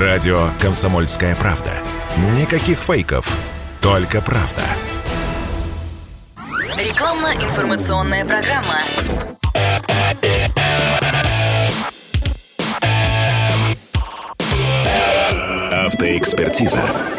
Радио «Комсомольская правда». Никаких фейков, только правда. Рекламно-информационная программа. Автоэкспертиза.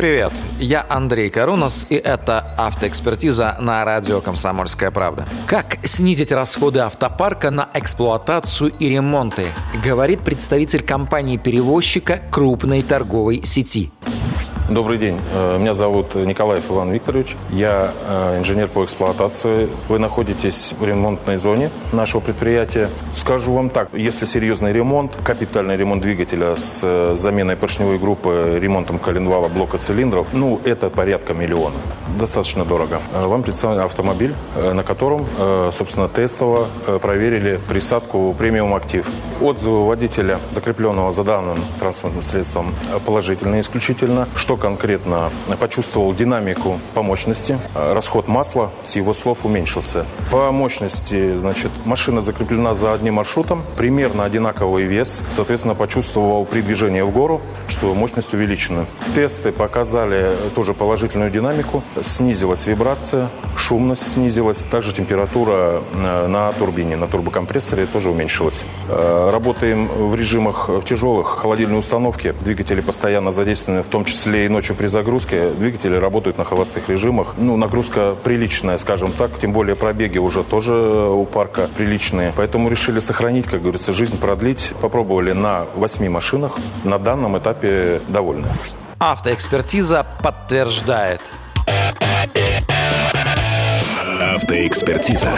Привет, я Андрей Карунос, и это автоэкспертиза на радио «Комсомольская правда». Как снизить расходы автопарка на эксплуатацию и ремонты, говорит представитель компании-перевозчика крупной торговой сети. Добрый день. Э, меня зовут Николаев Иван Викторович. Я э, инженер по эксплуатации. Вы находитесь в ремонтной зоне нашего предприятия. Скажу вам так, если серьезный ремонт, капитальный ремонт двигателя с э, заменой поршневой группы, ремонтом коленвала, блока цилиндров, ну, это порядка миллиона. Достаточно дорого. Вам представлен автомобиль, на котором, собственно, тестово проверили присадку премиум актив. Отзывы водителя, закрепленного за данным транспортным средством, положительные исключительно. Что конкретно почувствовал динамику по мощности. Расход масла, с его слов, уменьшился. По мощности, значит, машина закреплена за одним маршрутом, примерно одинаковый вес. Соответственно, почувствовал при движении в гору, что мощность увеличена. Тесты показали тоже положительную динамику. Снизилась вибрация, шумность снизилась. Также температура э, на турбине, на турбокомпрессоре тоже уменьшилась. Э, работаем в режимах тяжелых холодильной установки. Двигатели постоянно задействованы, в том числе и ночью при загрузке двигатели работают на холостых режимах. Ну, нагрузка приличная, скажем так, тем более пробеги уже тоже у парка приличные. Поэтому решили сохранить, как говорится, жизнь продлить. Попробовали на восьми машинах. На данном этапе довольны. Автоэкспертиза подтверждает. Автоэкспертиза.